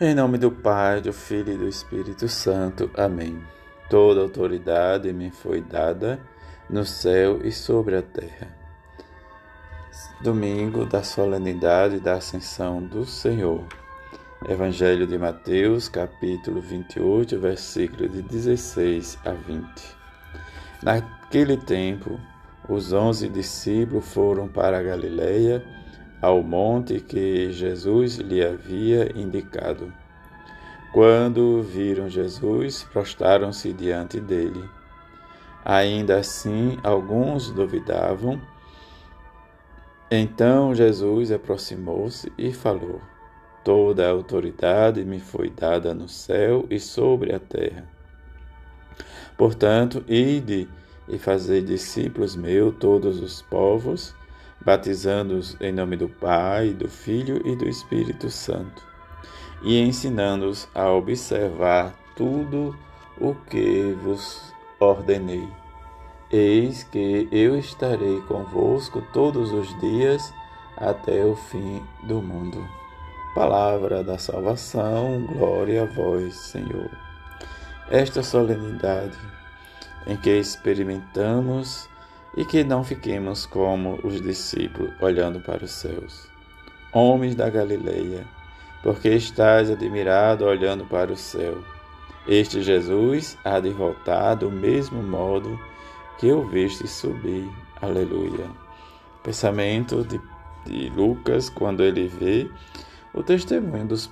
Em nome do Pai, do Filho e do Espírito Santo. Amém. Toda autoridade me foi dada no céu e sobre a terra. Domingo da solenidade da Ascensão do Senhor. Evangelho de Mateus, capítulo 28, versículo de 16 a 20. Naquele tempo, os onze discípulos foram para a Galileia ao monte que Jesus lhe havia indicado. Quando viram Jesus, prostaram-se diante dele. Ainda assim, alguns duvidavam. Então Jesus aproximou-se e falou: Toda a autoridade me foi dada no céu e sobre a terra. Portanto, ide e fazei discípulos meus todos os povos batizando-os em nome do Pai, do Filho e do Espírito Santo, e ensinando-os a observar tudo o que vos ordenei. Eis que eu estarei convosco todos os dias até o fim do mundo. Palavra da salvação, glória a vós, Senhor. Esta solenidade em que experimentamos e que não fiquemos como os discípulos olhando para os céus. Homens da Galileia, porque estás admirado olhando para o céu. Este Jesus há de voltar do mesmo modo que o viste subir. Aleluia. Pensamento de, de Lucas quando ele vê o testemunho dos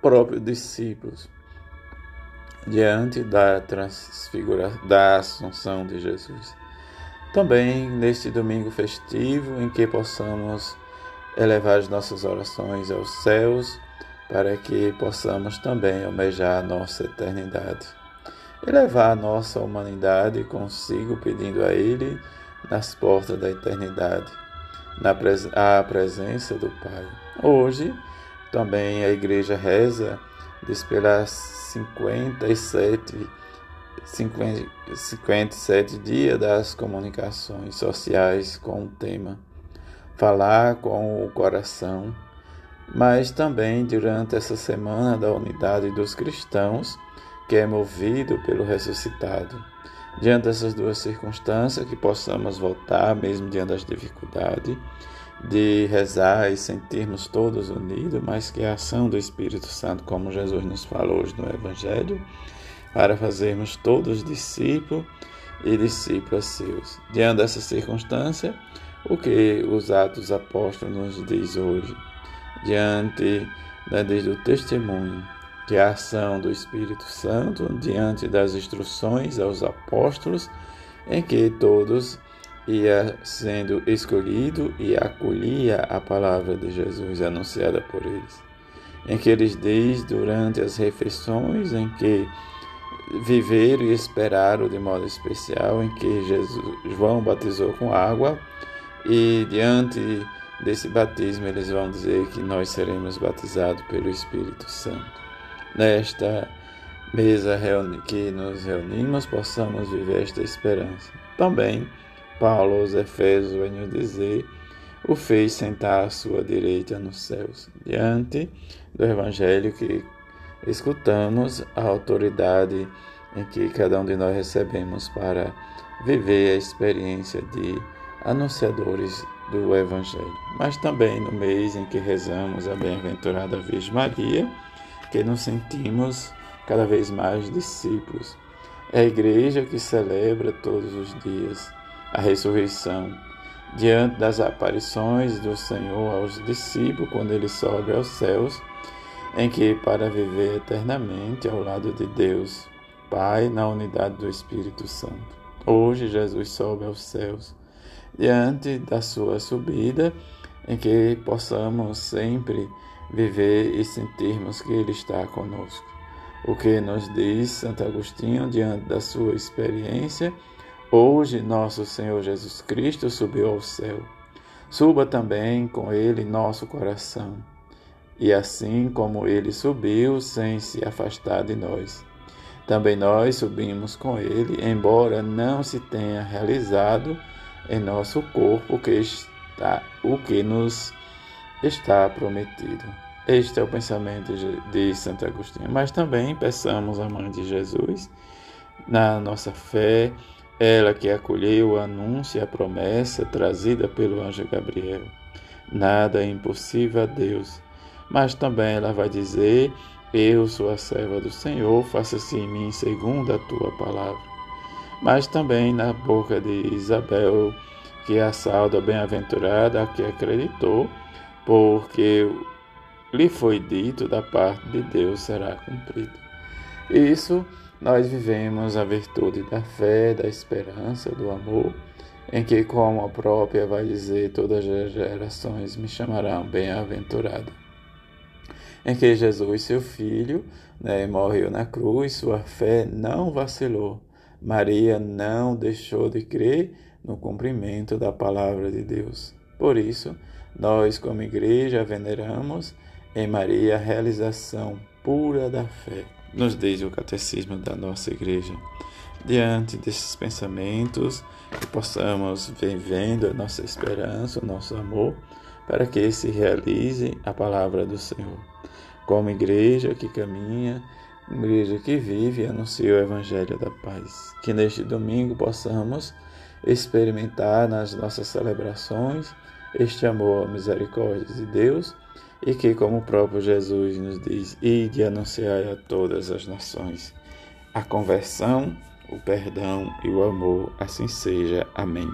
próprios discípulos diante da transfigura da assunção de Jesus. Também neste domingo festivo, em que possamos elevar as nossas orações aos céus, para que possamos também almejar a nossa eternidade. E levar a nossa humanidade consigo, pedindo a Ele, nas portas da eternidade, na pres à presença do Pai. Hoje, também a Igreja reza, diz pelas 57 57 dias das comunicações sociais com o tema Falar com o Coração, mas também durante essa semana da unidade dos cristãos, que é movido pelo ressuscitado. Diante dessas duas circunstâncias, que possamos voltar, mesmo diante das dificuldades, de rezar e sentirmos todos unidos, mas que a ação do Espírito Santo, como Jesus nos falou hoje no Evangelho, para fazermos todos discípulos e discípulas seus. Diante dessa circunstância, o que os Atos Apóstolos nos diz hoje? Diante né, desde o testemunho que a ação do Espírito Santo, diante das instruções aos apóstolos, em que todos ia sendo escolhido e acolhia a palavra de Jesus anunciada por eles. Em que eles diz durante as refeições em que viveram e esperaram de modo especial em que Jesus, João batizou com água e diante desse batismo eles vão dizer que nós seremos batizados pelo Espírito Santo. Nesta mesa que nos reunimos, possamos viver esta esperança. Também, Paulo aos Efésios vai nos dizer, o fez sentar à sua direita nos céus, diante do Evangelho que escutamos a autoridade em que cada um de nós recebemos para viver a experiência de anunciadores do Evangelho. Mas também no mês em que rezamos a bem-aventurada Virgem Maria, que nos sentimos cada vez mais discípulos. É a igreja que celebra todos os dias a ressurreição, diante das aparições do Senhor aos discípulos quando ele sobe aos céus em que, para viver eternamente ao lado de Deus, Pai, na unidade do Espírito Santo. Hoje, Jesus sobe aos céus, diante da sua subida, em que possamos sempre viver e sentirmos que Ele está conosco. O que nos diz Santo Agostinho diante da sua experiência, hoje nosso Senhor Jesus Cristo subiu ao céu. Suba também com Ele nosso coração e assim como ele subiu sem se afastar de nós. Também nós subimos com ele, embora não se tenha realizado em nosso corpo que está, o que nos está prometido. Este é o pensamento de Santo Agostinho. Mas também peçamos à Mãe de Jesus, na nossa fé, ela que acolheu o anúncio e a promessa trazida pelo anjo Gabriel. Nada é impossível a Deus. Mas também ela vai dizer: Eu sou a serva do Senhor, faça-se em mim segundo a tua palavra. Mas também na boca de Isabel, que é a salda bem-aventurada, a que acreditou, porque lhe foi dito da parte de Deus será cumprido. Isso nós vivemos a virtude da fé, da esperança, do amor, em que, como a própria vai dizer, todas as gerações me chamarão bem-aventurada. Em que Jesus, seu filho, né, morreu na cruz, sua fé não vacilou. Maria não deixou de crer no cumprimento da palavra de Deus. Por isso, nós, como igreja, veneramos em Maria a realização pura da fé, nos diz o catecismo da nossa igreja. Diante desses pensamentos, que possamos vivendo a nossa esperança, o nosso amor, para que se realize a palavra do Senhor. Como igreja que caminha, igreja que vive anuncia o Evangelho da paz. Que neste domingo possamos experimentar nas nossas celebrações este amor, a misericórdia de Deus e que, como o próprio Jesus nos diz, ide anunciar a todas as nações a conversão, o perdão e o amor, assim seja. Amém.